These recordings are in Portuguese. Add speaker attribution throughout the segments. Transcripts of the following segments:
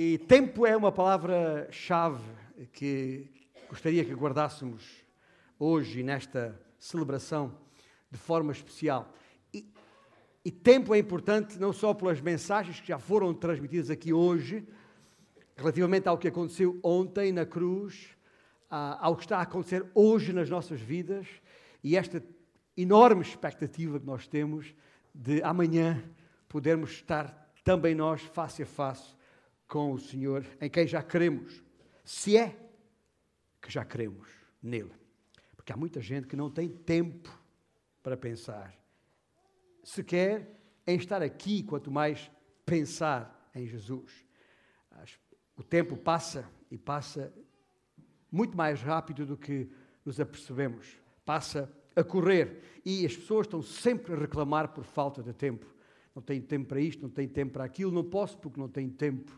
Speaker 1: E tempo é uma palavra-chave que gostaria que guardássemos hoje nesta celebração de forma especial. E, e tempo é importante não só pelas mensagens que já foram transmitidas aqui hoje, relativamente ao que aconteceu ontem na cruz, ao que está a acontecer hoje nas nossas vidas e esta enorme expectativa que nós temos de amanhã podermos estar também nós face a face com o Senhor, em quem já cremos. Se é que já cremos nele. Porque há muita gente que não tem tempo para pensar. Sequer em estar aqui, quanto mais pensar em Jesus. O tempo passa e passa muito mais rápido do que nos apercebemos. Passa a correr e as pessoas estão sempre a reclamar por falta de tempo. Não tenho tempo para isto, não tenho tempo para aquilo, não posso porque não tenho tempo.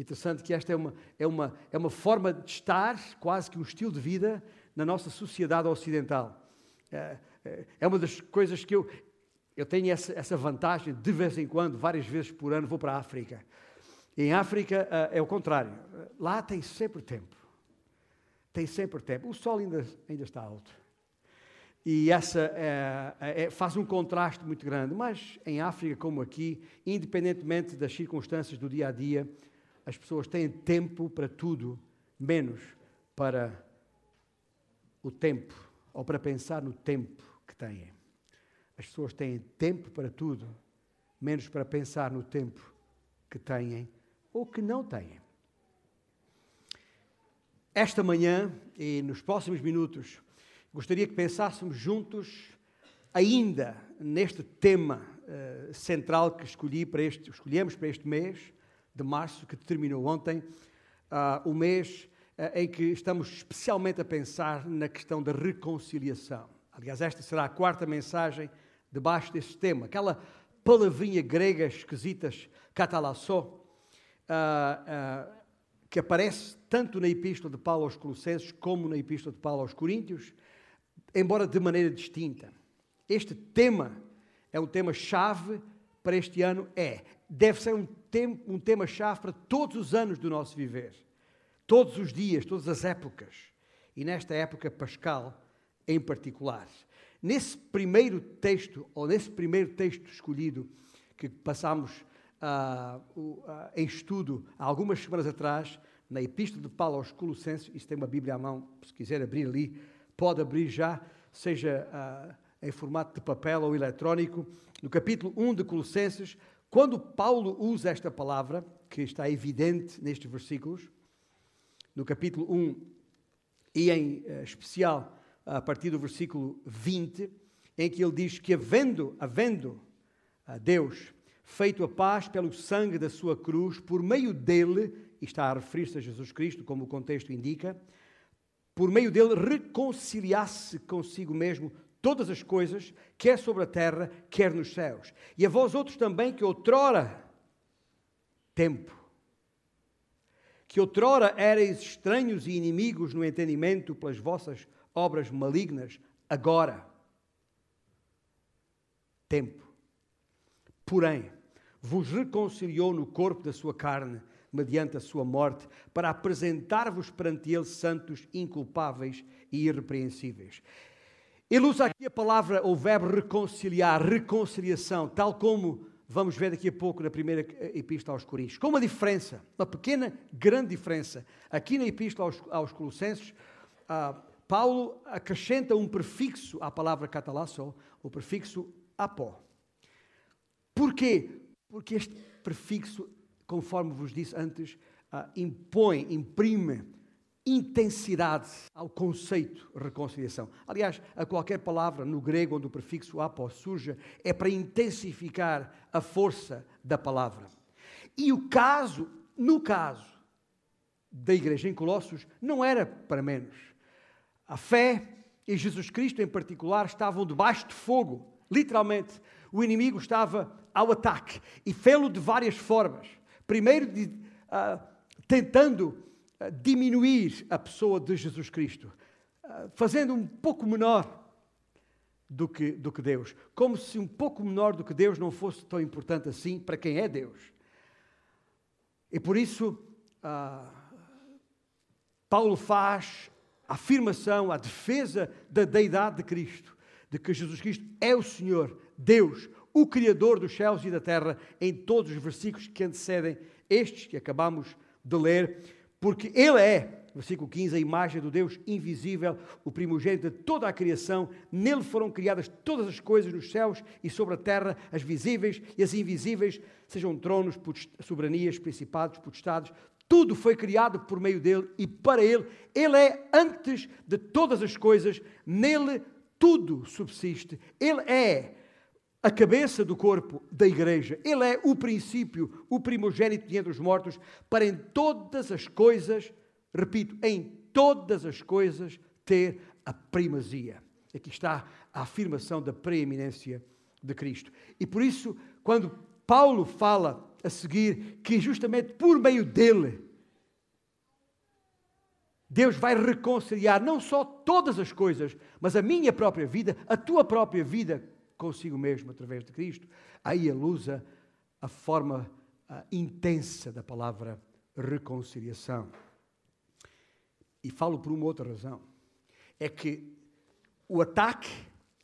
Speaker 1: Interessante que esta é uma, é, uma, é uma forma de estar, quase que um estilo de vida, na nossa sociedade ocidental. É, é, é uma das coisas que eu, eu tenho essa, essa vantagem, de vez em quando, várias vezes por ano, vou para a África. Em África é, é o contrário. Lá tem sempre tempo. Tem sempre tempo. O sol ainda, ainda está alto. E essa é, é, faz um contraste muito grande. Mas em África, como aqui, independentemente das circunstâncias do dia a dia, as pessoas têm tempo para tudo, menos para o tempo, ou para pensar no tempo que têm. As pessoas têm tempo para tudo, menos para pensar no tempo que têm ou que não têm. Esta manhã e nos próximos minutos, gostaria que pensássemos juntos ainda neste tema uh, central que escolhi para este, escolhemos para este mês de março, que terminou ontem, uh, o mês uh, em que estamos especialmente a pensar na questão da reconciliação. Aliás, esta será a quarta mensagem debaixo deste tema. Aquela palavrinha grega esquisita, catalassó, uh, que aparece tanto na Epístola de Paulo aos Colossenses como na Epístola de Paulo aos Coríntios, embora de maneira distinta. Este tema é um tema-chave para este ano? É. Deve ser um, tem, um tema-chave para todos os anos do nosso viver. Todos os dias, todas as épocas. E nesta época pascal em particular. Nesse primeiro texto, ou nesse primeiro texto escolhido, que passámos uh, uh, em estudo há algumas semanas atrás, na Epístola de Paulo aos Colossenses, isso tem uma Bíblia à mão, se quiser abrir ali, pode abrir já, seja uh, em formato de papel ou eletrónico, no capítulo 1 de Colossenses, quando Paulo usa esta palavra, que está evidente nestes versículos, no capítulo 1 e em uh, especial a partir do versículo 20, em que ele diz que havendo, havendo uh, Deus feito a paz pelo sangue da sua cruz, por meio dele, e está a referir-se a Jesus Cristo, como o contexto indica, por meio dele reconciliasse consigo mesmo todas as coisas, quer sobre a terra, quer nos céus. E a vós outros também, que outrora, tempo, que outrora erais estranhos e inimigos no entendimento pelas vossas obras malignas, agora, tempo. Porém, vos reconciliou no corpo da sua carne, mediante a sua morte, para apresentar-vos perante ele santos, inculpáveis e irrepreensíveis. Ele usa aqui a palavra ou verbo reconciliar, reconciliação, tal como vamos ver daqui a pouco na primeira epístola aos Coríntios. Com uma diferença, uma pequena, grande diferença. Aqui na epístola aos, aos Colossenses, uh, Paulo acrescenta um prefixo à palavra catalasso, o prefixo apó. Porquê? Porque este prefixo, conforme vos disse antes, uh, impõe, imprime intensidade ao conceito reconciliação. Aliás, a qualquer palavra no grego onde o prefixo apo surja é para intensificar a força da palavra. E o caso, no caso da igreja em Colossos, não era para menos. A fé e Jesus Cristo em particular estavam debaixo de fogo, literalmente. O inimigo estava ao ataque e fê-lo de várias formas. Primeiro, de, uh, tentando diminuir a pessoa de Jesus Cristo, fazendo um pouco menor do que, do que Deus, como se um pouco menor do que Deus não fosse tão importante assim para quem é Deus. E por isso, ah, Paulo faz a afirmação, a defesa da deidade de Cristo, de que Jesus Cristo é o Senhor, Deus, o Criador dos céus e da terra, em todos os versículos que antecedem estes que acabamos de ler, porque Ele é, versículo 15, a imagem do Deus invisível, o primogênito de toda a criação. Nele foram criadas todas as coisas nos céus e sobre a terra, as visíveis e as invisíveis, sejam tronos, soberanias, principados, potestades. Tudo foi criado por meio dele e para ele. Ele é antes de todas as coisas, nele tudo subsiste. Ele é a cabeça do corpo da igreja. Ele é o princípio, o primogênito de entre os mortos, para em todas as coisas, repito, em todas as coisas ter a primazia. Aqui está a afirmação da preeminência de Cristo. E por isso, quando Paulo fala a seguir que justamente por meio dele Deus vai reconciliar não só todas as coisas, mas a minha própria vida, a tua própria vida consigo mesmo através de Cristo, aí ele usa a forma intensa da palavra reconciliação. E falo por uma outra razão. É que o ataque,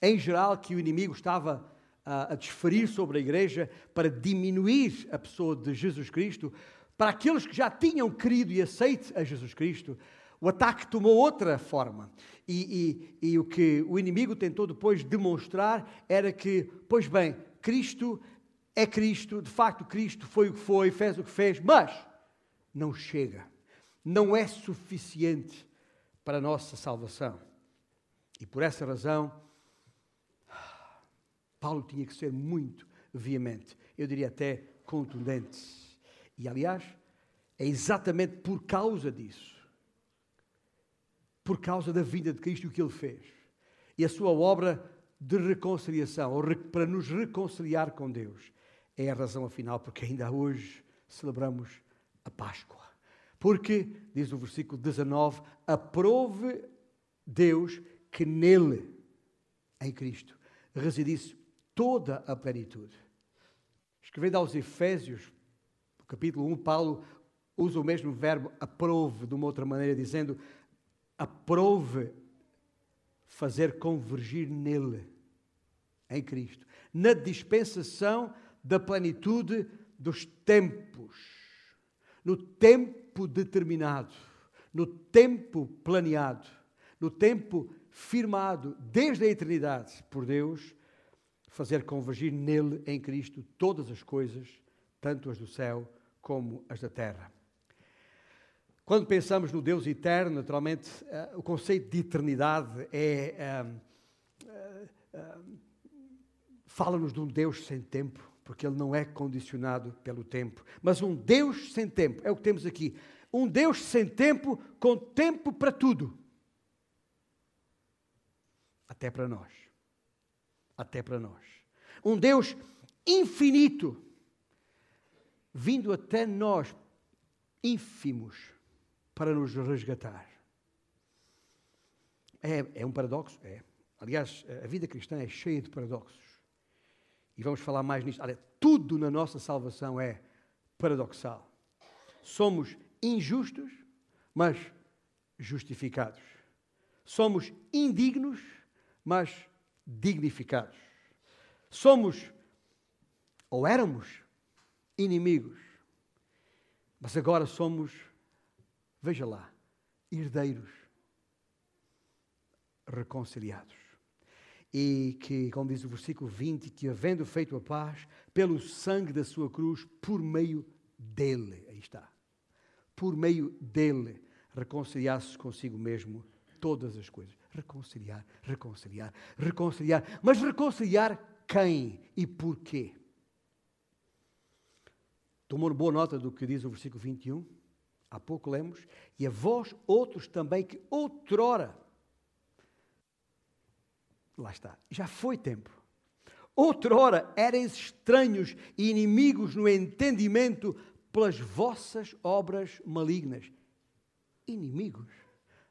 Speaker 1: em geral, que o inimigo estava uh, a desferir sobre a igreja para diminuir a pessoa de Jesus Cristo, para aqueles que já tinham querido e aceito a Jesus Cristo, o ataque tomou outra forma. E, e, e, o que o inimigo tentou depois demonstrar era que, pois bem, Cristo é Cristo, de facto, Cristo foi o que foi, fez o que fez, mas não chega, não é suficiente para a nossa salvação. E por essa razão, Paulo tinha que ser muito veemente, eu diria até contundente. E aliás, é exatamente por causa disso por causa da vida de Cristo e o que ele fez. E a sua obra de reconciliação, ou para nos reconciliar com Deus, é a razão afinal porque ainda hoje celebramos a Páscoa. Porque, diz o versículo 19, aprove Deus que nele, em Cristo, residisse toda a plenitude. Escrevendo aos Efésios, capítulo 1, Paulo usa o mesmo verbo aprove de uma outra maneira, dizendo aprove fazer convergir nele, em Cristo, na dispensação da plenitude dos tempos, no tempo determinado, no tempo planeado, no tempo firmado desde a eternidade por Deus, fazer convergir nele, em Cristo, todas as coisas, tanto as do céu como as da terra. Quando pensamos no Deus eterno, naturalmente, uh, o conceito de eternidade é. Uh, Fala-nos de um Deus sem tempo, porque ele não é condicionado pelo tempo. Mas um Deus sem tempo, é o que temos aqui. Um Deus sem tempo, com tempo para tudo. Até para nós. Até para nós. Um Deus infinito, vindo até nós, ínfimos para nos resgatar. É, é um paradoxo? É. Aliás, a vida cristã é cheia de paradoxos. E vamos falar mais nisto. Olha, tudo na nossa salvação é paradoxal. Somos injustos, mas justificados. Somos indignos, mas dignificados. Somos, ou éramos, inimigos, mas agora somos Veja lá, herdeiros reconciliados. E que, como diz o versículo 20, que havendo feito a paz pelo sangue da sua cruz, por meio dele, aí está, por meio dele, reconciliasse consigo mesmo todas as coisas. Reconciliar, reconciliar, reconciliar. Mas reconciliar quem e porquê? Tomou boa nota do que diz o versículo 21? Há pouco lemos, e a vós outros também que outrora, lá está, já foi tempo, outrora erais estranhos e inimigos no entendimento pelas vossas obras malignas. Inimigos?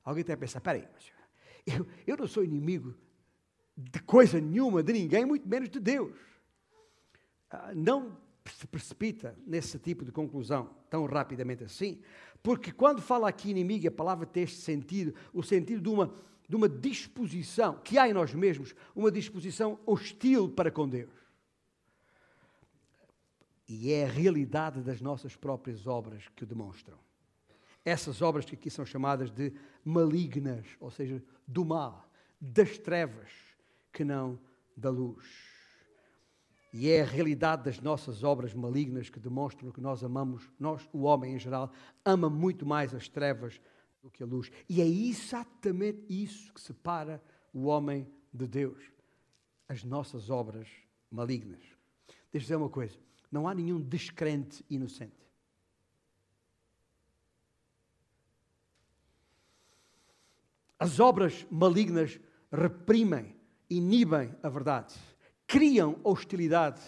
Speaker 1: Alguém tem a pensar, peraí, eu, eu não sou inimigo de coisa nenhuma, de ninguém, muito menos de Deus. Ah, não se precipita nesse tipo de conclusão tão rapidamente assim, porque quando fala aqui inimigo, a palavra tem este sentido, o sentido de uma, de uma disposição que há em nós mesmos, uma disposição hostil para com Deus. E é a realidade das nossas próprias obras que o demonstram. Essas obras que aqui são chamadas de malignas, ou seja, do mal, das trevas, que não da luz. E é a realidade das nossas obras malignas que demonstram que nós amamos, nós, o homem em geral, ama muito mais as trevas do que a luz. E é exatamente isso que separa o homem de Deus. As nossas obras malignas. Deixa eu dizer uma coisa: não há nenhum descrente inocente. As obras malignas reprimem, inibem a verdade criam hostilidade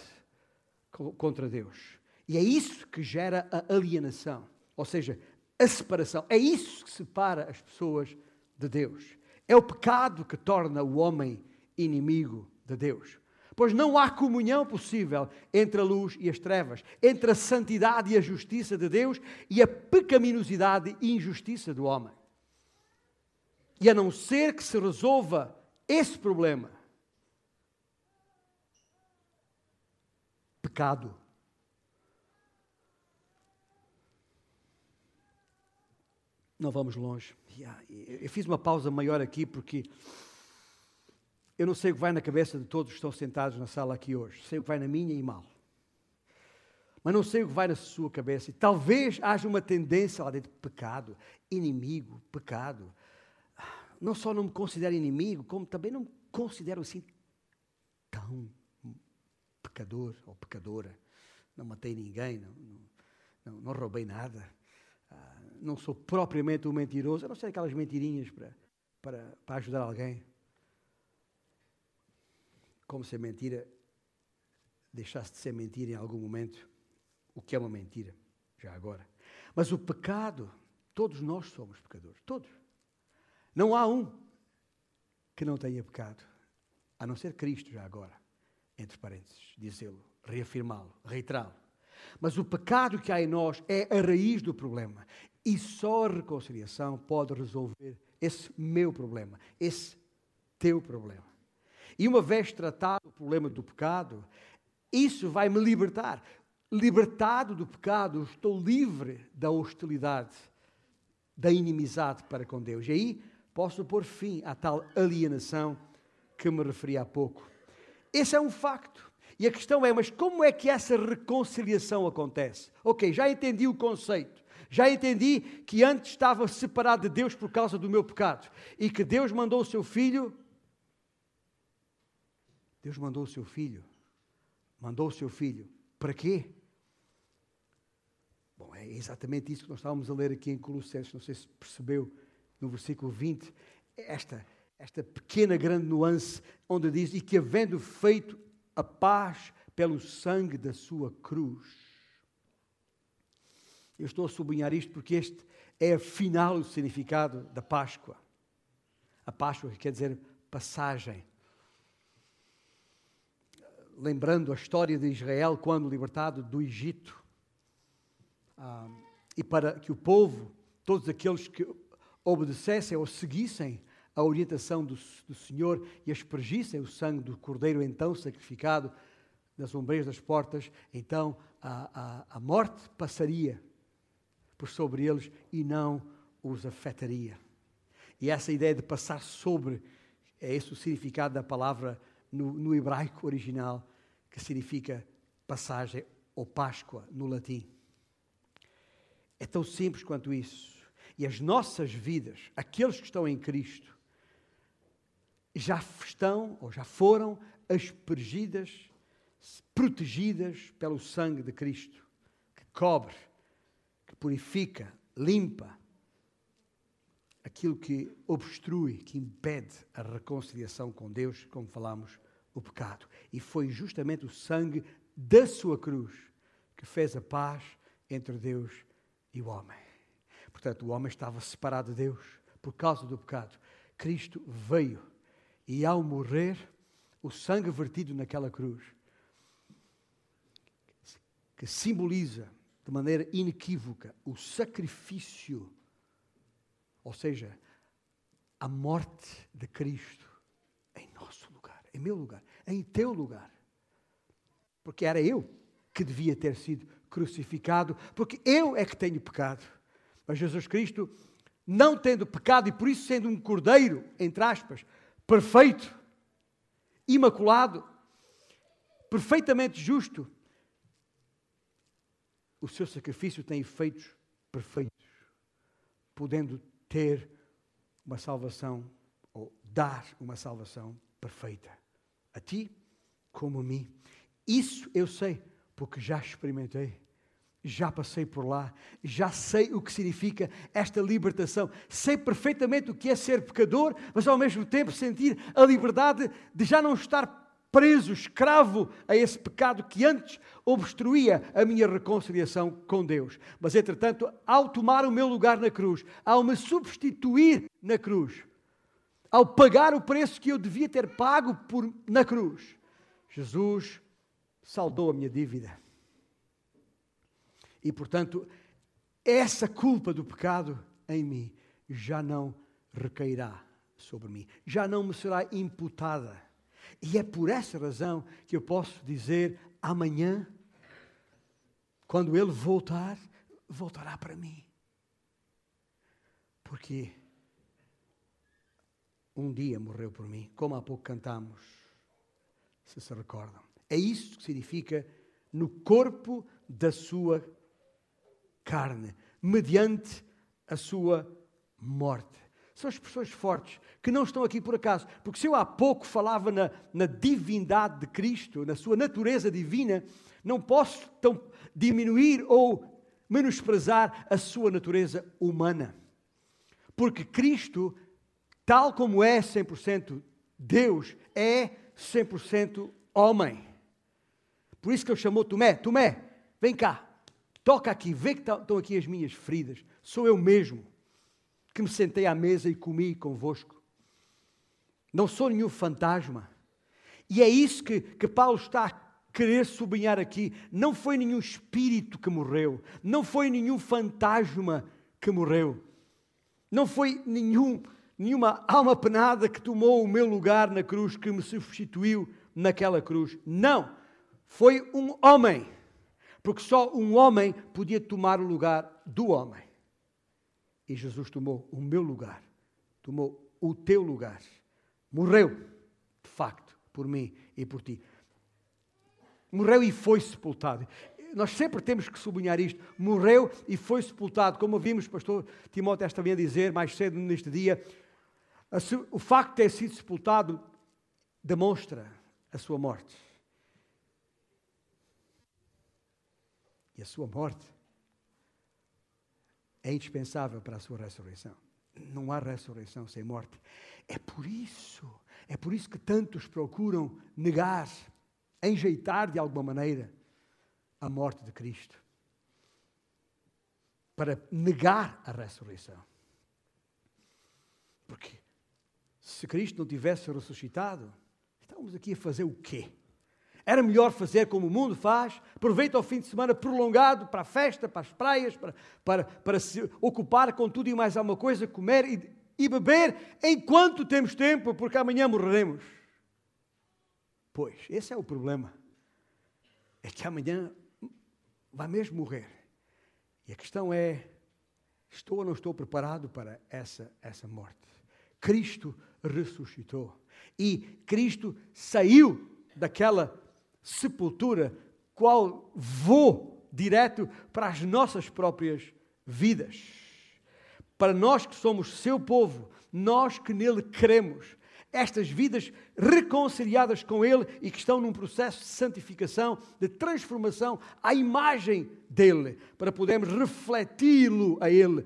Speaker 1: contra Deus. E é isso que gera a alienação, ou seja, a separação. É isso que separa as pessoas de Deus. É o pecado que torna o homem inimigo de Deus. Pois não há comunhão possível entre a luz e as trevas, entre a santidade e a justiça de Deus e a pecaminosidade e injustiça do homem. E a não ser que se resolva esse problema, pecado. Não vamos longe. Eu fiz uma pausa maior aqui porque eu não sei o que vai na cabeça de todos que estão sentados na sala aqui hoje. Sei o que vai na minha e mal. Mas não sei o que vai na sua cabeça. E talvez haja uma tendência lá dentro: pecado, inimigo, pecado. Não só não me considero inimigo, como também não me considero assim tão pecador ou pecadora, não matei ninguém, não, não, não roubei nada, ah, não sou propriamente um mentiroso, eu não sei aquelas mentirinhas para, para, para ajudar alguém. Como se a mentira deixasse de ser mentira em algum momento, o que é uma mentira, já agora. Mas o pecado, todos nós somos pecadores, todos. Não há um que não tenha pecado, a não ser Cristo já agora entre parênteses, dizê-lo, reafirmá-lo, reiterá-lo. Mas o pecado que há em nós é a raiz do problema. E só a reconciliação pode resolver esse meu problema, esse teu problema. E uma vez tratado o problema do pecado, isso vai me libertar. Libertado do pecado, estou livre da hostilidade, da inimizade para com Deus. E aí posso pôr fim à tal alienação que me referi há pouco. Esse é um facto. E a questão é, mas como é que essa reconciliação acontece? Ok, já entendi o conceito. Já entendi que antes estava separado de Deus por causa do meu pecado. E que Deus mandou o seu filho. Deus mandou o seu filho. Mandou o seu filho. Para quê? Bom, é exatamente isso que nós estávamos a ler aqui em Colossenses. Não sei se percebeu no versículo 20. Esta esta pequena grande nuance onde diz e que havendo feito a paz pelo sangue da sua cruz. Eu estou a sublinhar isto porque este é afinal o significado da Páscoa. A Páscoa quer dizer passagem. Lembrando a história de Israel quando libertado do Egito. Ah, e para que o povo, todos aqueles que obedecessem ou seguissem a orientação do, do Senhor e aspergissem o sangue do cordeiro então sacrificado nas ombreiras das portas, então a, a, a morte passaria por sobre eles e não os afetaria. E essa ideia de passar sobre, é esse o significado da palavra no, no hebraico original, que significa passagem ou Páscoa no latim. É tão simples quanto isso. E as nossas vidas, aqueles que estão em Cristo, já estão ou já foram aspergidas, protegidas pelo sangue de Cristo, que cobre, que purifica, limpa aquilo que obstrui, que impede a reconciliação com Deus, como falamos, o pecado. E foi justamente o sangue da sua cruz que fez a paz entre Deus e o homem. Portanto, o homem estava separado de Deus por causa do pecado. Cristo veio e ao morrer, o sangue vertido naquela cruz que simboliza de maneira inequívoca o sacrifício, ou seja, a morte de Cristo em nosso lugar, em meu lugar, em teu lugar. Porque era eu que devia ter sido crucificado, porque eu é que tenho pecado. Mas Jesus Cristo, não tendo pecado e por isso sendo um cordeiro, entre aspas, perfeito, imaculado, perfeitamente justo, o seu sacrifício tem efeitos perfeitos, podendo ter uma salvação ou dar uma salvação perfeita a ti como a mim. Isso eu sei, porque já experimentei, já passei por lá, já sei o que significa esta libertação. Sei perfeitamente o que é ser pecador, mas ao mesmo tempo sentir a liberdade de já não estar preso, escravo a esse pecado que antes obstruía a minha reconciliação com Deus. Mas, entretanto, ao tomar o meu lugar na cruz, ao me substituir na cruz, ao pagar o preço que eu devia ter pago por, na cruz, Jesus saldou a minha dívida. E, portanto, essa culpa do pecado em mim já não recairá sobre mim, já não me será imputada e é por essa razão que eu posso dizer amanhã, quando ele voltar, voltará para mim. Porque um dia morreu por mim, como há pouco cantamos, se se recordam. É isso que significa no corpo da sua carne, mediante a sua morte são expressões fortes, que não estão aqui por acaso. Porque se eu há pouco falava na, na divindade de Cristo, na sua natureza divina, não posso tão diminuir ou menosprezar a sua natureza humana. Porque Cristo, tal como é 100% Deus, é 100% homem. Por isso que ele chamou Tomé: Tomé, vem cá, toca aqui, vê que estão aqui as minhas feridas. Sou eu mesmo que me sentei à mesa e comi convosco. Não sou nenhum fantasma. E é isso que, que Paulo está a querer sublinhar aqui. Não foi nenhum espírito que morreu. Não foi nenhum fantasma que morreu. Não foi nenhum, nenhuma alma penada que tomou o meu lugar na cruz, que me substituiu naquela cruz. Não. Foi um homem. Porque só um homem podia tomar o lugar do homem. E Jesus tomou o meu lugar, tomou o teu lugar. Morreu, de facto, por mim e por ti. Morreu e foi sepultado. Nós sempre temos que sublinhar isto. Morreu e foi sepultado. Como ouvimos o pastor Timóteo esta manhã dizer, mais cedo neste dia, o facto de ter sido sepultado demonstra a sua morte. E a sua morte é indispensável para a sua ressurreição. Não há ressurreição sem morte. É por isso, é por isso que tantos procuram negar, enjeitar de alguma maneira a morte de Cristo. Para negar a ressurreição. Porque se Cristo não tivesse ressuscitado, estávamos aqui a fazer o quê? Era melhor fazer como o mundo faz, aproveita o fim de semana prolongado para a festa, para as praias, para, para, para se ocupar com tudo e mais alguma coisa, comer e, e beber enquanto temos tempo, porque amanhã morreremos. Pois, esse é o problema. É que amanhã vai mesmo morrer. E a questão é: estou ou não estou preparado para essa, essa morte? Cristo ressuscitou. E Cristo saiu daquela sepultura, qual vou direto para as nossas próprias vidas. Para nós que somos seu povo, nós que nele cremos, estas vidas reconciliadas com Ele e que estão num processo de santificação, de transformação à imagem dele, para podermos refleti-lo a Ele,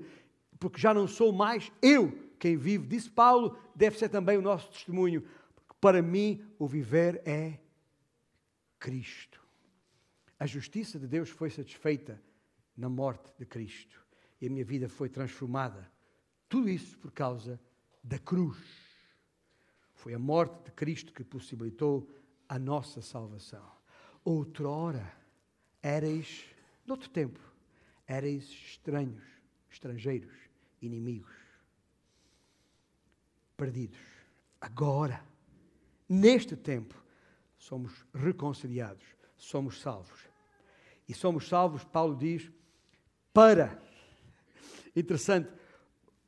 Speaker 1: porque já não sou mais eu quem vive, disse Paulo, deve ser também o nosso testemunho, porque para mim o viver é Cristo. A justiça de Deus foi satisfeita na morte de Cristo e a minha vida foi transformada. Tudo isso por causa da cruz. Foi a morte de Cristo que possibilitou a nossa salvação. Outrora Éreis, noutro tempo, éreis estranhos, estrangeiros, inimigos, perdidos. Agora, neste tempo, somos reconciliados, somos salvos. E somos salvos, Paulo diz, para. Interessante,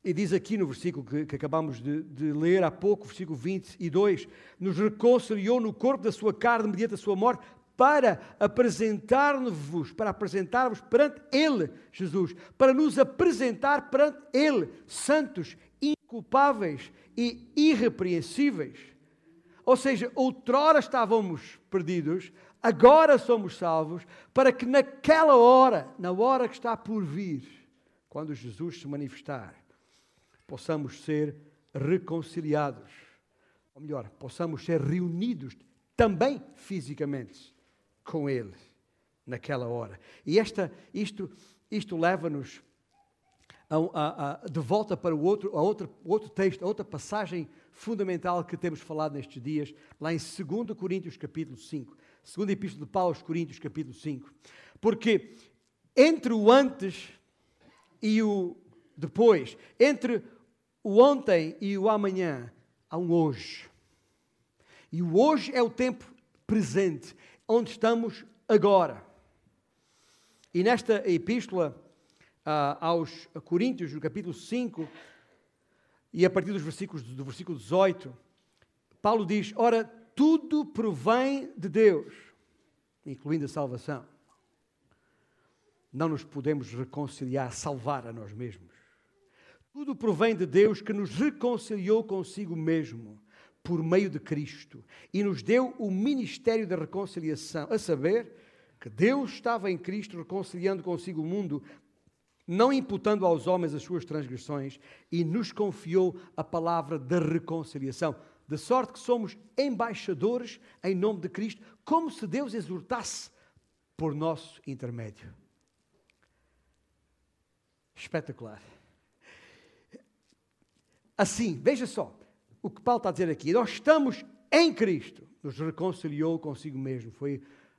Speaker 1: e diz aqui no versículo que, que acabamos de, de, ler há pouco, versículo 22, nos reconciliou no corpo da sua carne mediante a sua morte, para apresentar-vos, para apresentar-vos perante Ele, Jesus, para nos apresentar perante Ele, santos, inculpáveis e irrepreensíveis. Ou seja, outrora estávamos perdidos, agora somos salvos, para que naquela hora, na hora que está por vir, quando Jesus se manifestar, possamos ser reconciliados. Ou melhor, possamos ser reunidos também fisicamente com Ele naquela hora. E esta, isto, isto leva-nos de volta para o outro, a outro, outro texto, a outra passagem fundamental que temos falado nestes dias, lá em 2 Coríntios capítulo 5. Segunda Epístola de Paulo aos Coríntios capítulo 5. Porque entre o antes e o depois, entre o ontem e o amanhã, há um hoje. E o hoje é o tempo presente, onde estamos agora. E nesta epístola uh, aos Coríntios, no capítulo 5, e a partir dos versículos do versículo 18, Paulo diz: Ora, tudo provém de Deus, incluindo a salvação. Não nos podemos reconciliar, salvar a nós mesmos. Tudo provém de Deus que nos reconciliou consigo mesmo por meio de Cristo e nos deu o ministério da reconciliação, a saber que Deus estava em Cristo reconciliando consigo o mundo, não imputando aos homens as suas transgressões, e nos confiou a palavra da reconciliação. De sorte que somos embaixadores em nome de Cristo, como se Deus exortasse por nosso intermédio. Espetacular. Assim, veja só o que Paulo está a dizer aqui. Nós estamos em Cristo, nos reconciliou consigo mesmo. Foi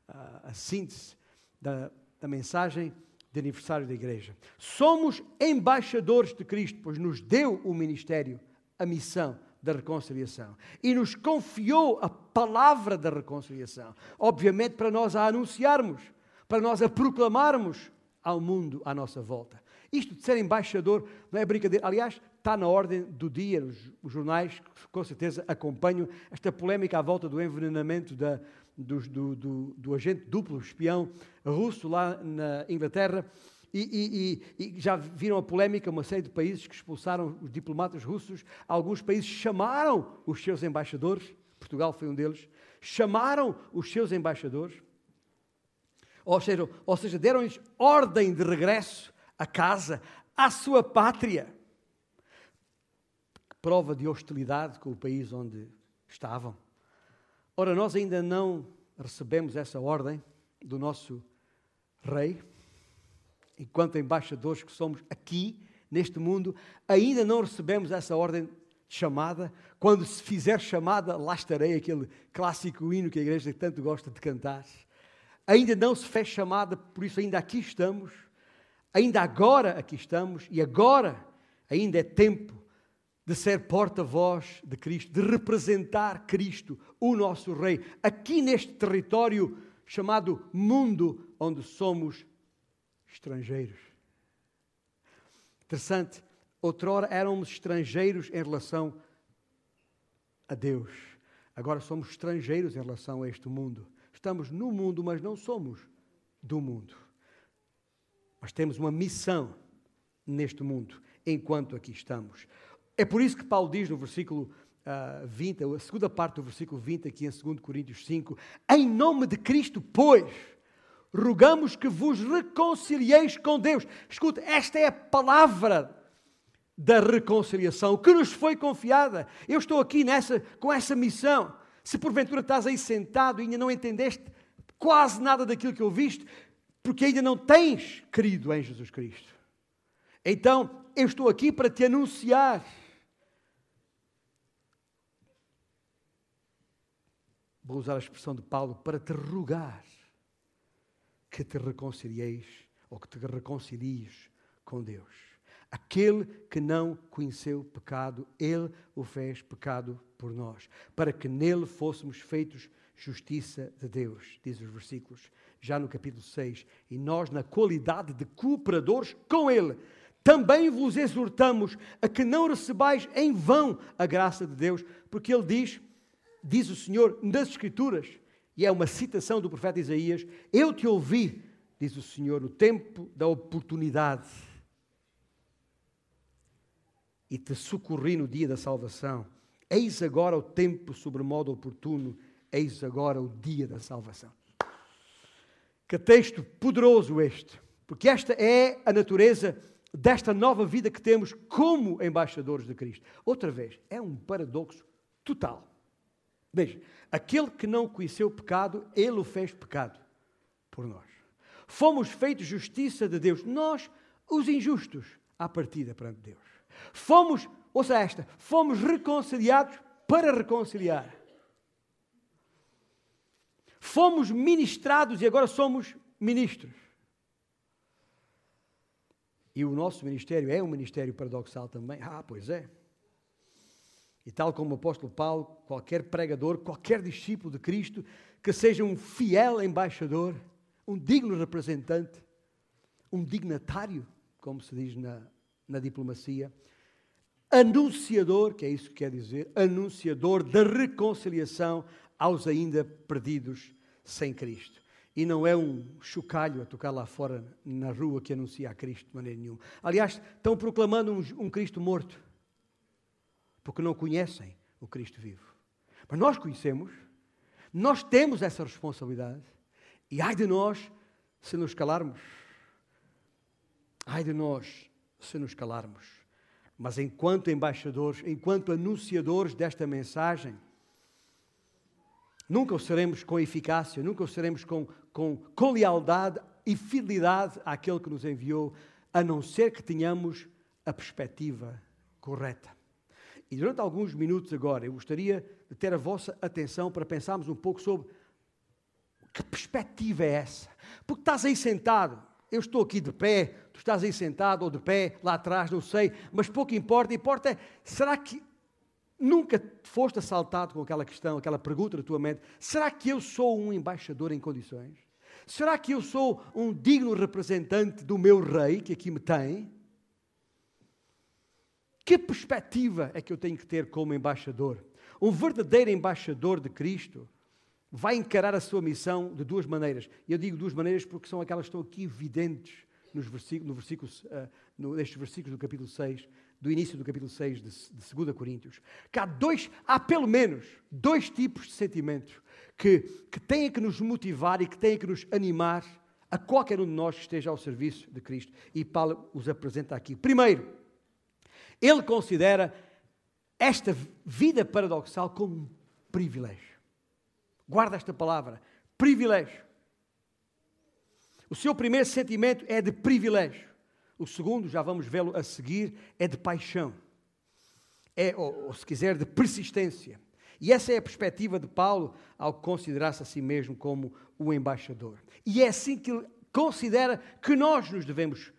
Speaker 1: uh, a síntese da, da mensagem de aniversário da igreja. Somos embaixadores de Cristo, pois nos deu o ministério, a missão da reconciliação e nos confiou a palavra da reconciliação. Obviamente, para nós a anunciarmos, para nós a proclamarmos ao mundo à nossa volta. Isto de ser embaixador não é brincadeira. Aliás, está na ordem do dia, os, jornais com certeza acompanham esta polémica à volta do envenenamento da, do, do, do, agente duplo espião russo lá na Inglaterra. E, e, e, já viram a polémica, uma série de países que expulsaram os diplomatas russos. Alguns países chamaram os seus embaixadores, Portugal foi um deles, chamaram os seus embaixadores, ou seja, ou seja deram-lhes ordem de regresso a casa, à sua pátria prova de hostilidade com o país onde estavam. Ora, nós ainda não recebemos essa ordem do nosso rei, enquanto embaixadores que somos aqui, neste mundo, ainda não recebemos essa ordem de chamada. Quando se fizer chamada, lá estarei, aquele clássico hino que a igreja tanto gosta de cantar. Ainda não se fez chamada, por isso ainda aqui estamos. Ainda agora aqui estamos e agora ainda é tempo de ser porta-voz de Cristo, de representar Cristo, o nosso Rei, aqui neste território chamado mundo, onde somos estrangeiros. Interessante, outrora éramos estrangeiros em relação a Deus, agora somos estrangeiros em relação a este mundo. Estamos no mundo, mas não somos do mundo. Mas temos uma missão neste mundo, enquanto aqui estamos. É por isso que Paulo diz no versículo uh, ah, 20, a segunda parte do versículo 20, aqui em 2 Coríntios 5, em nome de Cristo, pois, rogamos que vos reconcilieis com Deus. Escuta, esta é a palavra da reconciliação que nos foi confiada. Eu estou aqui nessa, com essa missão. Se porventura estás aí sentado e ainda não entendeste quase nada daquilo que ouviste, porque ainda não tens crido em Jesus Cristo. Então, eu estou aqui para te anunciar vou usar a expressão de Paulo, para te rogar que te reconcilieis ou que te reconcilies com Deus. Aquele que não conheceu pecado, ele o fez pecado por nós, para que nele fôssemos feitos justiça de Deus, diz os versículos, já no capítulo 6. E nós, na qualidade de cooperadores com ele, também vos exortamos a que não recebais em vão a graça de Deus, porque ele diz, diz o Senhor nas Escrituras, e é uma citação do profeta Isaías: Eu te ouvi, diz o Senhor, no tempo da oportunidade e te socorri no dia da salvação. Eis agora o tempo sobremodo oportuno, eis agora o dia da salvação. Que texto poderoso este, porque esta é a natureza desta nova vida que temos como embaixadores de Cristo. Outra vez, é um paradoxo total. Veja, aquele que não conheceu pecado, ele o fez pecado por nós. Fomos feitos justiça de Deus, nós, os injustos, à partida perante Deus. Fomos, ouça esta, fomos reconciliados para reconciliar. Fomos ministrados e agora somos ministros. E o nosso ministério é um ministério paradoxal também. Ah, pois é. E tal como o apóstolo Paulo, qualquer pregador, qualquer discípulo de Cristo, que seja um fiel embaixador, um digno representante, um dignatário, como se diz na, na diplomacia, anunciador, que é isso que quer dizer, anunciador da reconciliação aos ainda perdidos sem Cristo. E não é um chocalho a tocar lá fora na rua que anuncia a Cristo de maneira nenhuma. Aliás, estão proclamando um, um Cristo morto porque não conhecem o Cristo vivo. Mas nós conhecemos, nós temos essa responsabilidade, e ai de nós se nos calarmos. Ai de nós se nos calarmos. Mas enquanto embaixadores, enquanto anunciadores desta mensagem, nunca o seremos com eficácia, nunca o seremos com, com, com lealdade e fidelidade àquele que nos enviou, a não ser que tenhamos a perspectiva correta. E durante alguns minutos agora, eu gostaria de ter a vossa atenção para pensarmos um pouco sobre que perspectiva é essa. Porque estás aí sentado, eu estou aqui de pé, tu estás aí sentado ou de pé, lá atrás, não sei, mas pouco importa. Importa é, será que nunca foste assaltado com aquela questão, aquela pergunta na tua mente? Será que eu sou um embaixador em condições? Será que eu sou um digno representante do meu rei que aqui me tem? Que perspectiva é que eu tenho que ter como embaixador? Um verdadeiro embaixador de Cristo vai encarar a sua missão de duas maneiras. E eu digo duas maneiras porque são aquelas que estão aqui evidentes nos versículos, no versículos, uh, no, nestes versículos do capítulo 6, do início do capítulo 6 de, de 2 Coríntios. Que há dois, há pelo menos dois tipos de sentimentos que, que têm que nos motivar e que têm que nos animar a qualquer um de nós que esteja ao serviço de Cristo. E Paulo os apresenta aqui. Primeiro, ele considera esta vida paradoxal como um privilégio. Guarda esta palavra: privilégio. O seu primeiro sentimento é de privilégio. O segundo, já vamos vê-lo a seguir, é de paixão. É, ou, ou se quiser, de persistência. E essa é a perspectiva de Paulo ao considerar-se a si mesmo como o embaixador. E é assim que ele considera que nós nos devemos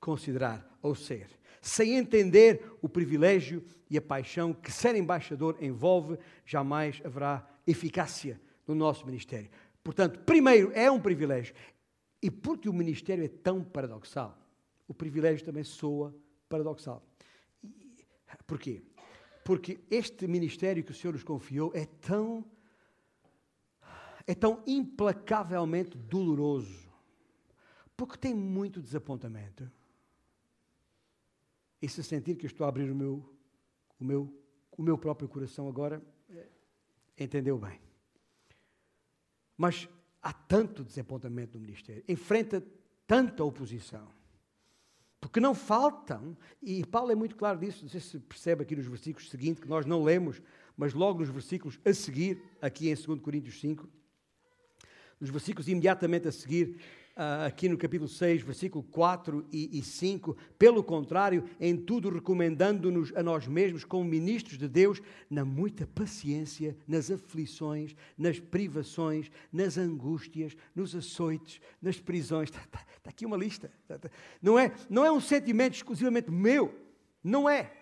Speaker 1: considerar ou ser sem entender o privilégio e a paixão que ser embaixador envolve, jamais haverá eficácia no nosso ministério. Portanto, primeiro, é um privilégio. E porque o ministério é tão paradoxal, o privilégio também soa paradoxal. Porquê? Porque este ministério que o Senhor nos confiou é tão é tão implacavelmente doloroso. Porque tem muito desapontamento e se sentir que estou a abrir o meu, o meu, o meu próprio coração agora, entendeu bem. Mas há tanto desapontamento no ministério, enfrenta tanta oposição. Porque não faltam, e Paulo é muito claro disso, não sei se percebe aqui nos versículos seguintes, que nós não lemos, mas logo nos versículos a seguir, aqui em 2 Coríntios 5, nos versículos imediatamente a seguir, aqui no capítulo 6, versículo 4 e, e 5. Pelo contrário, em tudo recomendando-nos a nós mesmos como ministros de Deus, na muita paciência, nas aflições, nas privações, nas angústias, nos açoites, nas prisões. Está, está, está aqui uma lista. Está, não, é, não é um sentimento exclusivamente meu. Não é.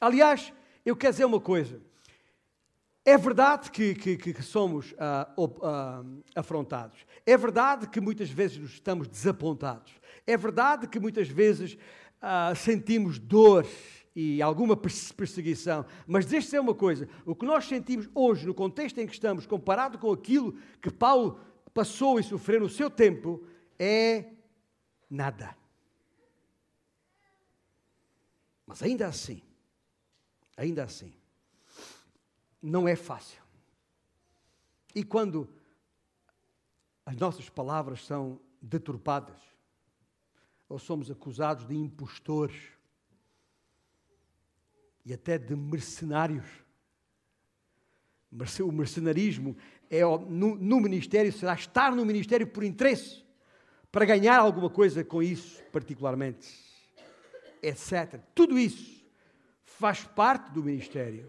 Speaker 1: Aliás, eu quero dizer uma coisa. É verdade que, que, que somos uh, uh, afrontados. É verdade que muitas vezes nos estamos desapontados. É verdade que muitas vezes uh, sentimos dor e alguma perseguição. Mas deixe ser uma coisa: o que nós sentimos hoje, no contexto em que estamos, comparado com aquilo que Paulo passou e sofreu no seu tempo, é nada. Mas ainda assim, ainda assim, não é fácil. E quando as nossas palavras são deturpadas, ou somos acusados de impostores e até de mercenários. O mercenarismo é no, no ministério, será estar no ministério por interesse, para ganhar alguma coisa com isso, particularmente, etc. Tudo isso faz parte do ministério.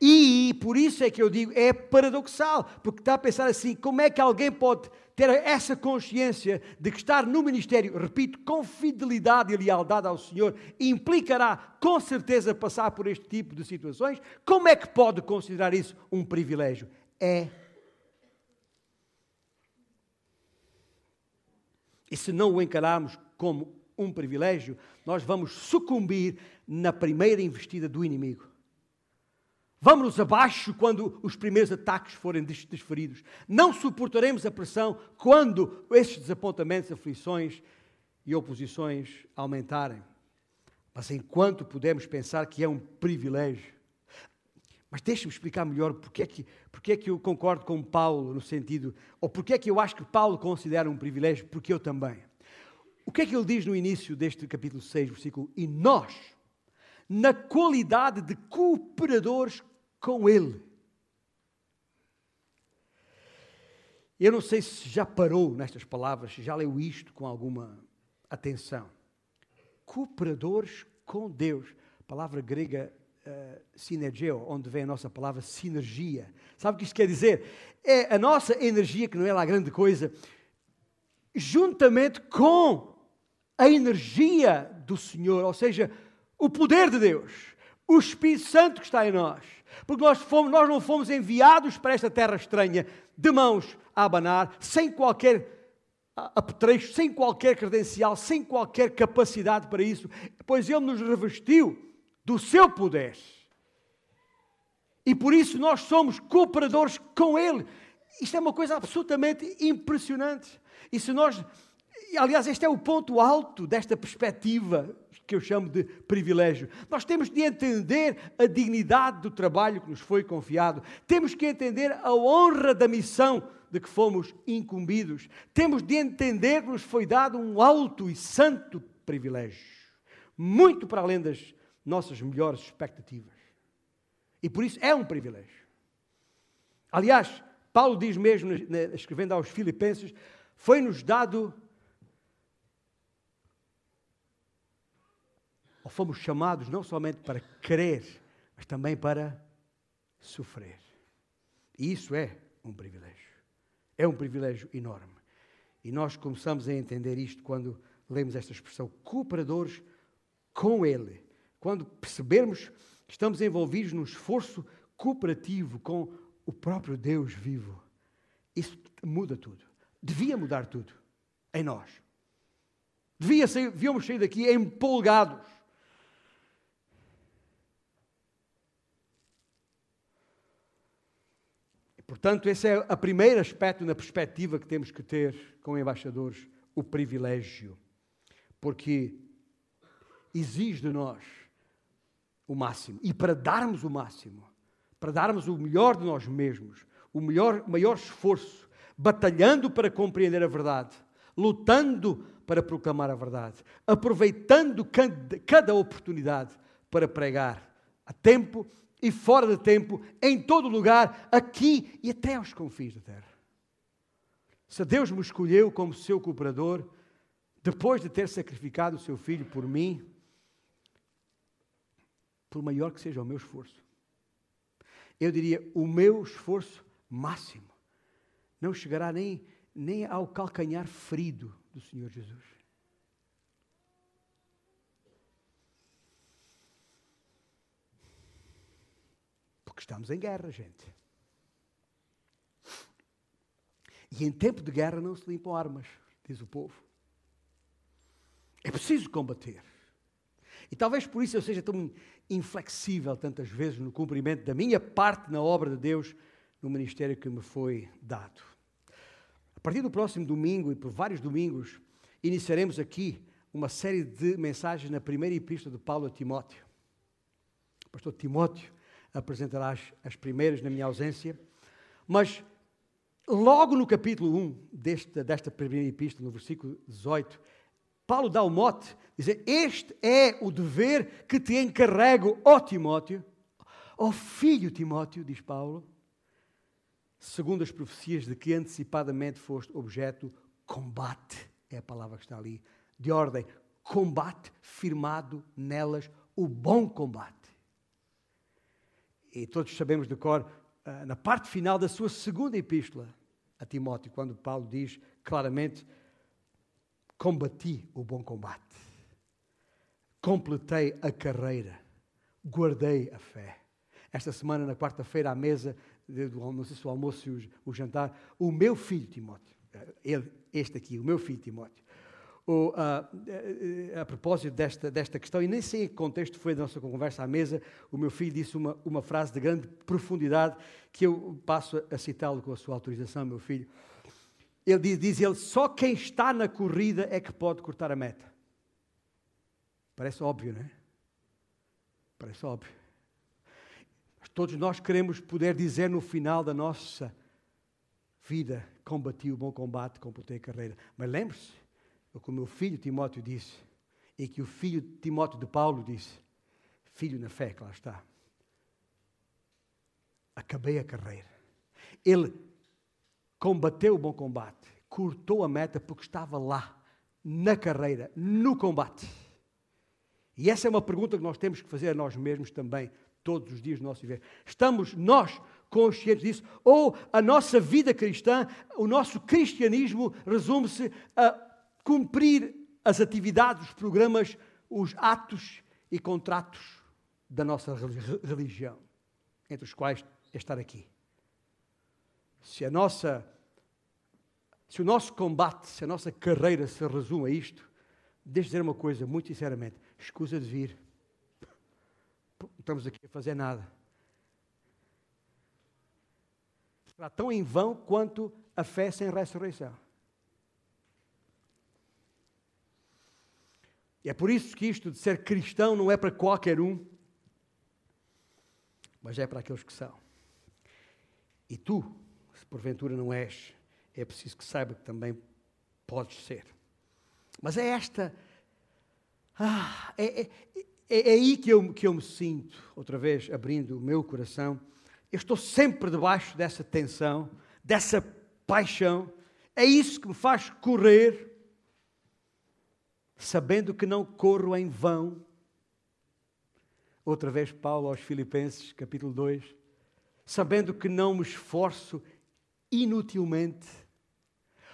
Speaker 1: E por isso é que eu digo, é paradoxal, porque está a pensar assim: como é que alguém pode ter essa consciência de que estar no ministério, repito, com fidelidade e lealdade ao Senhor, implicará com certeza passar por este tipo de situações? Como é que pode considerar isso um privilégio? É. E se não o encararmos como um privilégio, nós vamos sucumbir na primeira investida do inimigo. Vamos abaixo quando os primeiros ataques forem desferidos. Não suportaremos a pressão quando esses desapontamentos, aflições e oposições aumentarem. Mas enquanto podemos pensar que é um privilégio. Mas deixe-me explicar melhor porque é, que, porque é que eu concordo com Paulo no sentido, ou porque é que eu acho que Paulo considera um privilégio, porque eu também. O que é que ele diz no início deste capítulo 6, versículo? E nós, na qualidade de cooperadores com Ele. Eu não sei se já parou nestas palavras, se já leu isto com alguma atenção. Cooperadores com Deus. palavra grega uh, sinergeo, onde vem a nossa palavra sinergia. Sabe o que isto quer dizer? É a nossa energia, que não é lá grande coisa, juntamente com a energia do Senhor, ou seja, o poder de Deus, o Espírito Santo que está em nós porque nós, fomos, nós não fomos enviados para esta terra estranha de mãos a abanar, sem qualquer apetrecho, sem qualquer credencial, sem qualquer capacidade para isso, pois Ele nos revestiu do seu poder. E por isso nós somos cooperadores com Ele. Isto é uma coisa absolutamente impressionante. E se nós aliás, este é o ponto alto desta perspectiva que eu chamo de privilégio. Nós temos de entender a dignidade do trabalho que nos foi confiado, temos que entender a honra da missão de que fomos incumbidos, temos de entender que nos foi dado um alto e santo privilégio, muito para além das nossas melhores expectativas. E por isso é um privilégio. Aliás, Paulo diz mesmo, escrevendo aos Filipenses, foi-nos dado ou fomos chamados não somente para crer, mas também para sofrer. E isso é um privilégio. É um privilégio enorme. E nós começamos a entender isto quando lemos esta expressão, cooperadores com Ele. Quando percebermos que estamos envolvidos num esforço cooperativo com o próprio Deus vivo. Isso muda tudo. Devia mudar tudo em nós. Devia devíamos sair daqui empolgados Portanto, esse é o primeiro aspecto na perspectiva que temos que ter com embaixadores, o privilégio. Porque exige de nós o máximo. E para darmos o máximo, para darmos o melhor de nós mesmos, o melhor, maior esforço, batalhando para compreender a verdade, lutando para proclamar a verdade, aproveitando cada oportunidade para pregar a tempo e fora de tempo, em todo lugar, aqui e até aos confins da terra. Se Deus me escolheu como seu cooperador, depois de ter sacrificado o seu filho por mim, por maior que seja o meu esforço, eu diria, o meu esforço máximo não chegará nem, nem ao calcanhar ferido do Senhor Jesus. Estamos em guerra, gente. E em tempo de guerra não se limpam armas, diz o povo. É preciso combater. E talvez por isso eu seja tão inflexível tantas vezes no cumprimento da minha parte na obra de Deus no ministério que me foi dado. A partir do próximo domingo e por vários domingos, iniciaremos aqui uma série de mensagens na primeira epístola de Paulo a Timóteo. Pastor Timóteo apresentará as, as primeiras na minha ausência, mas logo no capítulo 1 desta, desta primeira epístola, no versículo 18, Paulo dá o mote, dizer, este é o dever que te encarrego, ó Timóteo, ó filho Timóteo, diz Paulo, segundo as profecias de que antecipadamente foste objeto, combate, é a palavra que está ali, de ordem, combate firmado nelas, o bom combate. E todos sabemos de cor, ah, na parte final da sua segunda epístola a Timóteo, quando Paulo diz claramente: Combati o bom combate, completei a carreira, guardei a fé. Esta semana, na quarta-feira, à mesa, não sei se o almoço e o, jantar, o meu filho Timóteo, ele, este aqui, o meu filho Timóteo, o, a, a, a, propósito desta, desta questão, e nem sei em que contexto foi da nossa conversa à mesa, o meu filho disse uma, uma frase de grande profundidade que eu passo a citá-lo com a sua autorização, meu filho. Ele diz, diz ele, só quem está na corrida é que pode cortar a meta. Parece óbvio, não é? Parece óbvio. Mas todos nós queremos poder dizer no final da nossa vida, combati o bom combate, completei a carreira. Mas lembre-se, o que o meu filho Timóteo disse, e que o filho Timóteo de Paulo disse, filho na fé, que lá está. Acabei a carreira. Ele combateu o bom combate, cortou a meta porque estava lá, na carreira, no combate. E essa é uma pergunta que nós temos que fazer a nós mesmos também, todos os dias do nosso viver. Estamos nós conscientes disso? Ou a nossa vida cristã, o nosso cristianismo resume-se a cumprir as atividades, os programas, os atos e contratos da nossa religião, entre os quais é estar aqui se a nossa se o nosso combate, se a nossa carreira se resume a isto, deixe dizer uma coisa muito sinceramente, escusa de vir. Não estamos aqui a fazer nada. Será tão em vão quanto a fé sem ressurreição. E é por isso que isto de ser cristão não é para qualquer um, mas é para aqueles que são. E tu, se porventura não és, é preciso que saiba que também podes ser. Mas é esta. Ah, é, é, é, é aí que eu, que eu me sinto, outra vez abrindo o meu coração. Eu estou sempre debaixo dessa tensão, dessa paixão. É isso que me faz correr, sabendo que não corro em vão. Outra vez, Paulo aos Filipenses, capítulo 2. Sabendo que não me esforço inutilmente.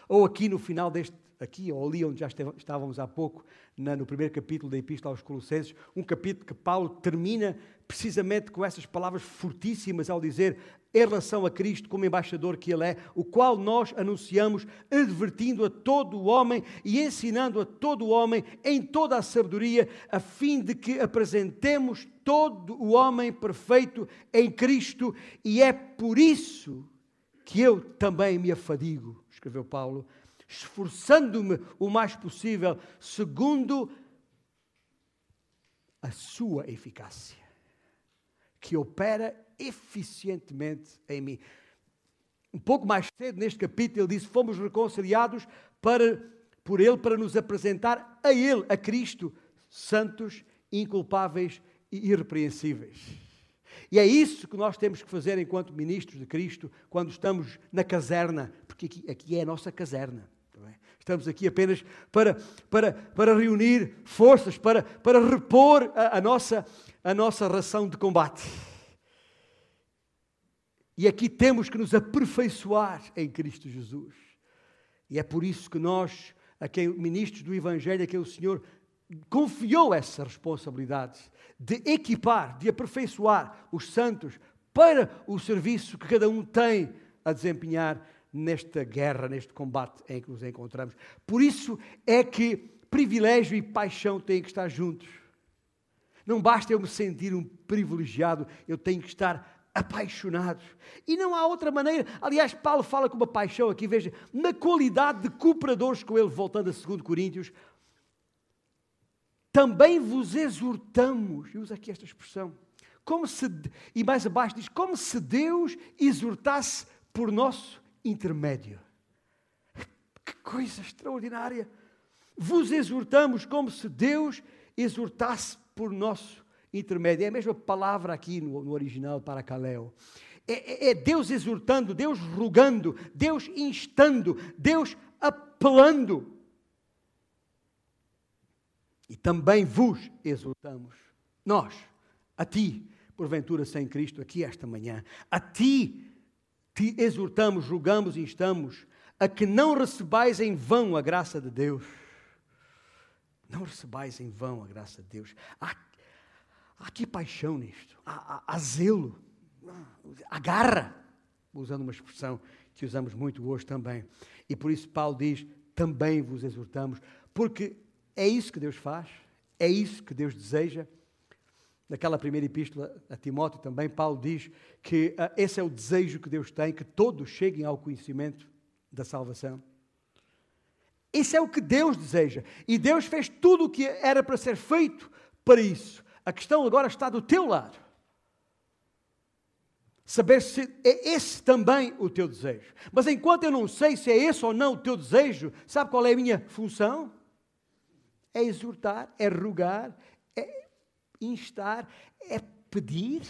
Speaker 1: Ou aqui no final deste, aqui ou ali onde já estávamos há pouco, no primeiro capítulo da Epístola aos Colossenses, um capítulo que Paulo termina precisamente com essas palavras fortíssimas ao dizer em relação a Cristo como embaixador que Ele é, o qual nós anunciamos, advertindo a todo o homem e ensinando a todo o homem em toda a sabedoria, a fim de que apresentemos todo o homem perfeito em Cristo, e é por isso que eu também me afadigo, escreveu Paulo, esforçando-me o mais possível, segundo a sua eficácia, que opera eficientemente em mim. Um pouco mais cedo, neste capítulo, ele disse: Fomos reconciliados para, por Ele para nos apresentar a Ele, a Cristo, santos, inculpáveis e irrepreensíveis. E é isso que nós temos que fazer enquanto ministros de Cristo, quando estamos na caserna, porque aqui, aqui é a nossa caserna. Estamos aqui apenas para, para, para reunir forças, para, para repor a, a, nossa, a nossa ração de combate. E aqui temos que nos aperfeiçoar em Cristo Jesus. E é por isso que nós, a quem ministros do Evangelho, a quem o Senhor confiou essa responsabilidade de equipar, de aperfeiçoar os santos para o serviço que cada um tem a desempenhar nesta guerra, neste combate em que nos encontramos. Por isso é que privilégio e paixão têm que estar juntos. Não basta eu me sentir um privilegiado, eu tenho que estar apaixonado. E não há outra maneira. Aliás, Paulo fala com uma paixão aqui, veja, na qualidade de cooperadores com ele, voltando a 2 Coríntios, também vos exortamos, e usa aqui esta expressão, como se, e mais abaixo diz, como se Deus exortasse por nosso intermédio. Que coisa extraordinária! Vos exortamos como se Deus exortasse por nosso intermédio. É a mesma palavra aqui no, no original para Caleu. É, é, é Deus exortando, Deus rogando, Deus instando, Deus apelando. E também vos exortamos, nós, a ti, porventura sem Cristo, aqui esta manhã, a ti te exortamos, julgamos e instamos a que não recebais em vão a graça de Deus. Não recebais em vão a graça de Deus. Há, há que paixão nisto, há, há, há zelo, há garra, usando uma expressão que usamos muito hoje também. E por isso Paulo diz: também vos exortamos, porque é isso que Deus faz, é isso que Deus deseja. Naquela primeira epístola a Timóteo também, Paulo diz que uh, esse é o desejo que Deus tem, que todos cheguem ao conhecimento da salvação. Esse é o que Deus deseja. E Deus fez tudo o que era para ser feito para isso. A questão agora está do teu lado. Saber se é esse também o teu desejo. Mas enquanto eu não sei se é esse ou não o teu desejo, sabe qual é a minha função? é exortar, é rogar, instar, é pedir.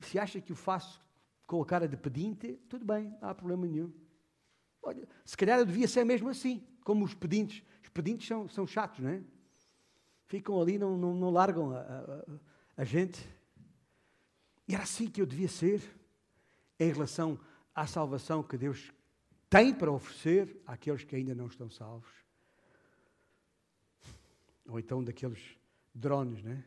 Speaker 1: Se acha que o faço com a cara de pedinte, tudo bem, não há problema nenhum. Olha, se calhar eu devia ser mesmo assim, como os pedintes. Os pedintes são, são chatos, não é? Ficam ali, não, não, não largam a, a, a gente. E era assim que eu devia ser em relação à salvação que Deus tem para oferecer àqueles que ainda não estão salvos ou então daqueles drones, né?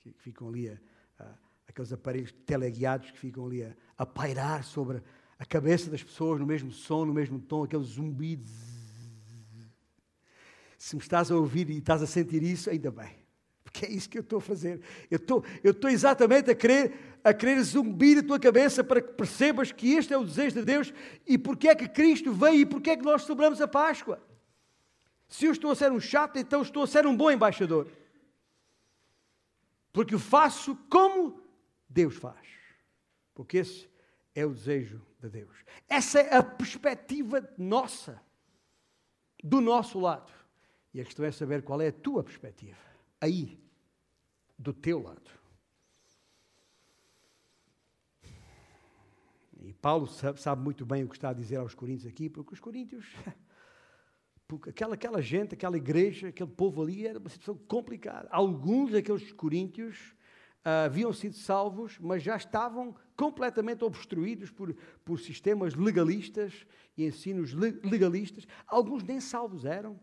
Speaker 1: que, que ficam ali, a, a, aqueles aparelhos teleguiados que ficam ali a, a pairar sobre a cabeça das pessoas no mesmo som, no mesmo tom, aqueles zumbidos. Se me estás a ouvir e estás a sentir isso, ainda bem. Porque é isso que eu estou a fazer. Eu estou, eu estou exatamente a querer, a querer zumbir a tua cabeça para que percebas que este é o desejo de Deus e porque é que Cristo veio e porque é que nós celebramos a Páscoa. Se eu estou a ser um chato, então estou a ser um bom embaixador. Porque o faço como Deus faz. Porque esse é o desejo de Deus. Essa é a perspectiva nossa, do nosso lado. E a questão é saber qual é a tua perspectiva, aí, do teu lado. E Paulo sabe muito bem o que está a dizer aos Coríntios aqui, porque os Coríntios porque aquela, aquela gente, aquela igreja, aquele povo ali era uma situação complicada. Alguns daqueles coríntios uh, haviam sido salvos, mas já estavam completamente obstruídos por, por sistemas legalistas e ensinos legalistas. Alguns nem salvos eram.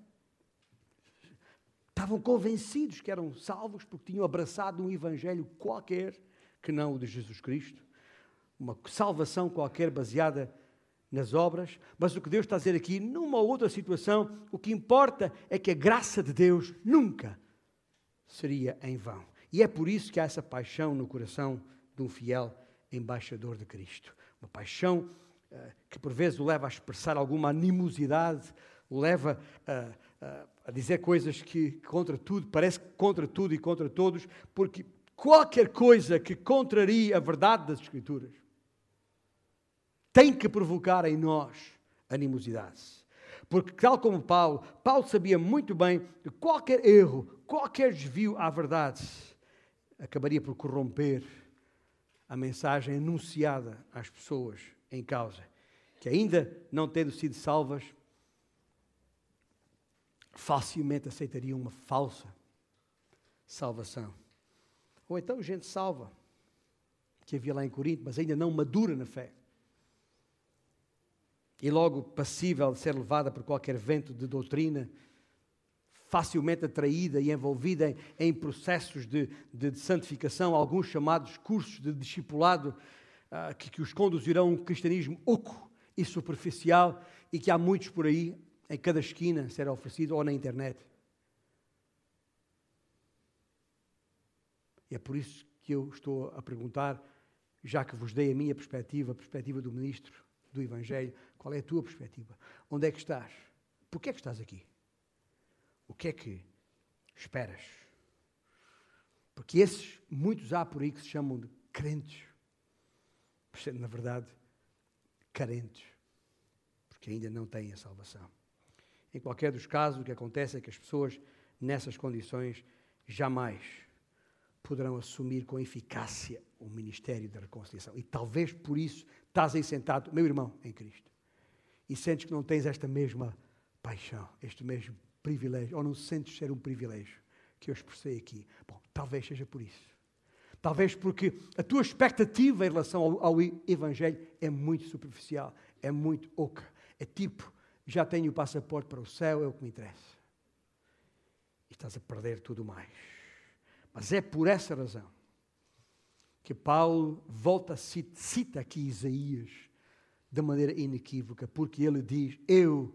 Speaker 1: Estavam convencidos que eram salvos porque tinham abraçado um evangelho qualquer que não o de Jesus Cristo. Uma salvação qualquer baseada nas obras, mas o que Deus está a dizer aqui, numa outra situação, o que importa é que a graça de Deus nunca seria em vão. E é por isso que há essa paixão no coração de um fiel embaixador de Cristo. Uma paixão uh, que por vezes o leva a expressar alguma animosidade, o leva a, a, a dizer coisas que contra tudo, parece contra tudo e contra todos, porque qualquer coisa que contraria a verdade das Escrituras tem que provocar em nós animosidade. Porque, tal como Paulo, Paulo sabia muito bem que qualquer erro, qualquer desvio à verdade, acabaria por corromper a mensagem anunciada às pessoas em causa, que ainda não tendo sido salvas, facilmente aceitariam uma falsa salvação. Ou então gente salva, que havia lá em Corinto, mas ainda não madura na fé. E logo passível de ser levada por qualquer vento de doutrina, facilmente atraída e envolvida em, em processos de, de, de, santificação, alguns chamados cursos de discipulado, uh, que, que os conduzirão a um cristianismo oco e superficial, e que há muitos por aí, em cada esquina, será oferecido, ou na internet. E é por isso que eu estou a perguntar, já que vos dei a minha perspectiva, a perspectiva do ministro do Evangelho, qual é a tua perspectiva? Onde é que estás? Porquê é que estás aqui? O que é que esperas? Porque esses, muitos há por aí que se chamam de crentes, sendo na verdade carentes, porque ainda não têm a salvação. Em qualquer dos casos, o que acontece é que as pessoas nessas condições jamais poderão assumir com eficácia o ministério da reconciliação. E talvez por isso estás aí sentado, meu irmão em Cristo, e sentes que não tens esta mesma paixão, este mesmo privilégio, ou não sentes ser um privilégio que eu expressei aqui. Bom, talvez seja por isso. Talvez porque a tua expectativa em relação ao, ao Evangelho é muito superficial, é muito oca. É tipo, já tenho o passaporte para o céu, é o que me interessa. E estás a perder tudo mais. Mas é por essa razão que Paulo volta a cita, cita aqui Isaías de maneira inequívoca, porque ele diz: Eu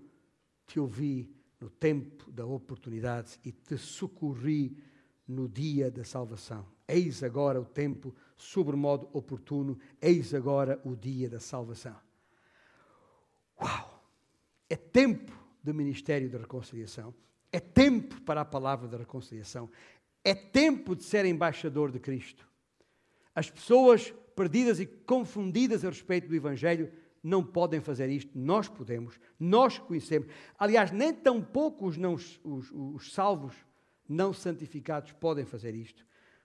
Speaker 1: te ouvi no tempo da oportunidade e te socorri no dia da salvação. Eis agora o tempo sobremodo oportuno, eis agora o dia da salvação. Uau! É tempo do ministério da reconciliação, é tempo para a palavra da reconciliação, é tempo de ser embaixador de Cristo. As pessoas perdidas e confundidas a respeito do Evangelho não podem fazer isto, nós podemos, nós conhecemos. Aliás, nem tão pouco os, não, os, os salvos não santificados podem fazer isto.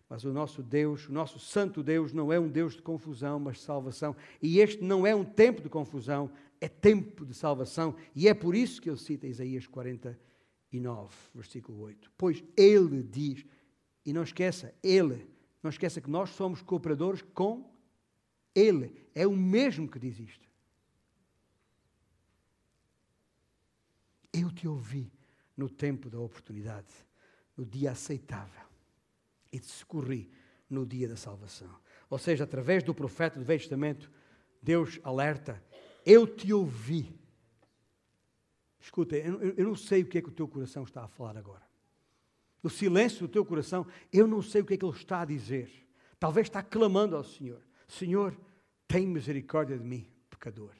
Speaker 1: Mas o nosso Deus, o nosso Santo Deus, não é um Deus de confusão, mas de salvação. E este não é um tempo de confusão, é tempo de salvação. E é por isso que ele cita Isaías 49, versículo 8. Pois ele diz: e não esqueça, Ele. Não esqueça que nós somos cooperadores com Ele. É o mesmo que diz isto. Eu te ouvi no tempo da oportunidade, no dia aceitável, e te socorri no dia da salvação. Ou seja, através do profeta do Velho Testamento, Deus alerta: Eu te ouvi. Escuta, eu, eu não sei o que é que o teu coração está a falar agora no silêncio do teu coração, eu não sei o que é que ele está a dizer. Talvez está clamando ao Senhor: Senhor, tem misericórdia de mim, pecador.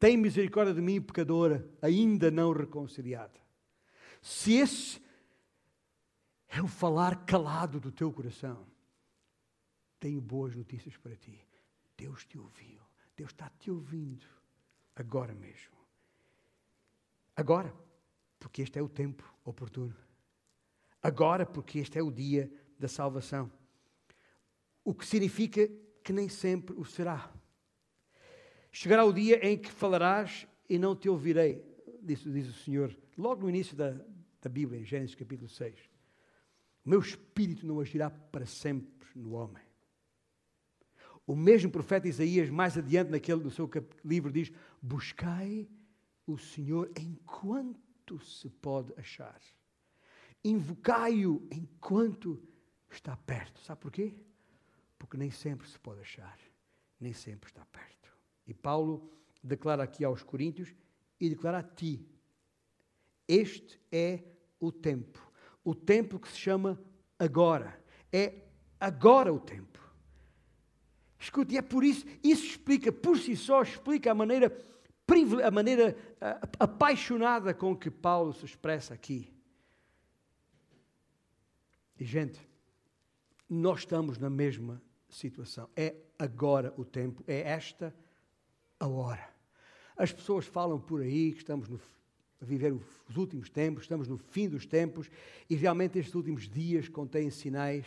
Speaker 1: Tem misericórdia de mim, pecadora, ainda não reconciliada. Se esse é o falar calado do teu coração, tenho boas notícias para ti. Deus te ouviu. Deus está te ouvindo agora mesmo. Agora, porque este é o tempo oportuno agora, porque este é o dia da salvação. O que significa que nem sempre o será. Chegará o dia em que falarás e não te ouvirei, diz, diz o Senhor, logo no início da, da Bíblia, em Gênesis capítulo 6. O meu espírito não agirá para sempre no homem. O mesmo profeta Isaías, mais adiante naquele do seu livro, diz: Buscai o Senhor enquanto se pode achar invocai-o enquanto está perto. Sabe porquê? Porque nem sempre se pode achar, nem sempre está perto. E Paulo declara aqui aos Coríntios e declara a ti: Este é o tempo. O tempo que se chama agora. É agora o tempo. Escute, e é por isso, isso explica, por si só, explica a maneira, a maneira apaixonada com que Paulo se expressa aqui. E, gente, nós estamos na mesma situação. É agora o tempo, é esta a hora. As pessoas falam por aí que estamos no, a viver os últimos tempos, estamos no fim dos tempos, e realmente estes últimos dias contêm sinais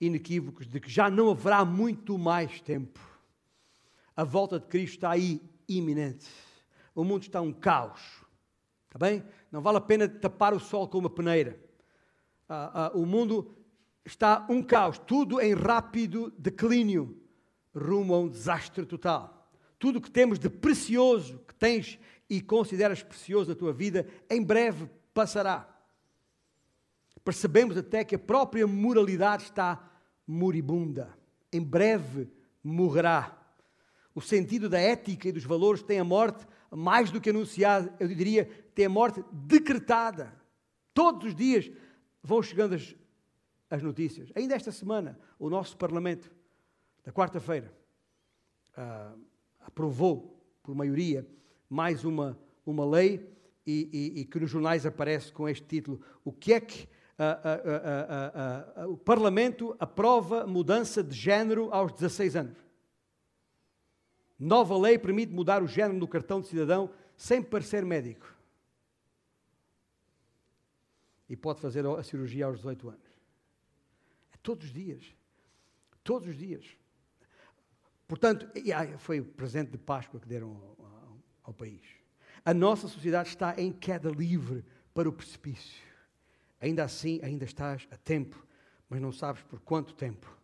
Speaker 1: inequívocos de que já não haverá muito mais tempo. A volta de Cristo está aí iminente. O mundo está um caos. Está bem? Não vale a pena tapar o sol com uma peneira. Ah, ah, o mundo está um caos, tudo em rápido declínio, rumo a um desastre total. Tudo o que temos de precioso, que tens e consideras precioso na tua vida, em breve passará. Percebemos até que a própria moralidade está moribunda. Em breve morrerá. O sentido da ética e dos valores tem a morte mais do que anunciada, eu diria, tem a morte decretada. Todos os dias vão chegando as, as notícias. Ainda esta semana, o nosso Parlamento, da quarta-feira, uh, aprovou, por maioria, mais uma, uma lei e, e, e, que nos jornais aparece com este título: O que é que uh, uh, o Parlamento aprova mudança de género aos 16 anos? Nova lei permite mudar o género do cartão de cidadão sem parecer médico. E pode fazer a cirurgia aos 18 anos. É todos os dias. Todos os dias. Portanto, foi o presente de Páscoa que deram ao, ao país. A nossa sociedade está em queda livre para o precipício. Ainda assim, ainda estás a tempo, mas não sabes por quanto tempo.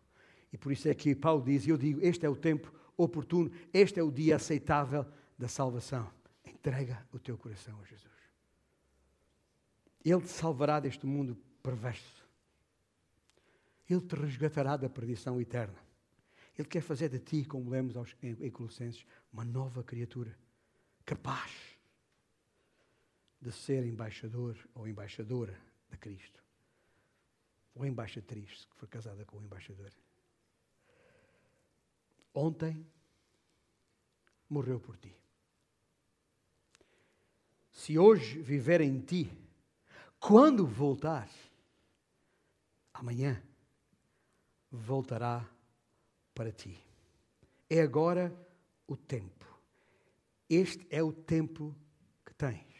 Speaker 1: E por isso é que Paulo diz, e eu digo, este é o tempo oportuno, este é o dia aceitável da salvação. Entrega o teu coração a Jesus. Ele te salvará deste mundo perverso. Ele te resgatará da perdição eterna. Ele quer fazer de ti, como lemos aos, em, em Colossenses, uma nova criatura, capaz de ser embaixador ou embaixadora de Cristo. Ou embaixatriz, se for casada com o embaixador. Ontem morreu por ti. Se hoje viver em ti, quando voltar, amanhã voltará para ti. É agora o tempo. Este é o tempo que tens.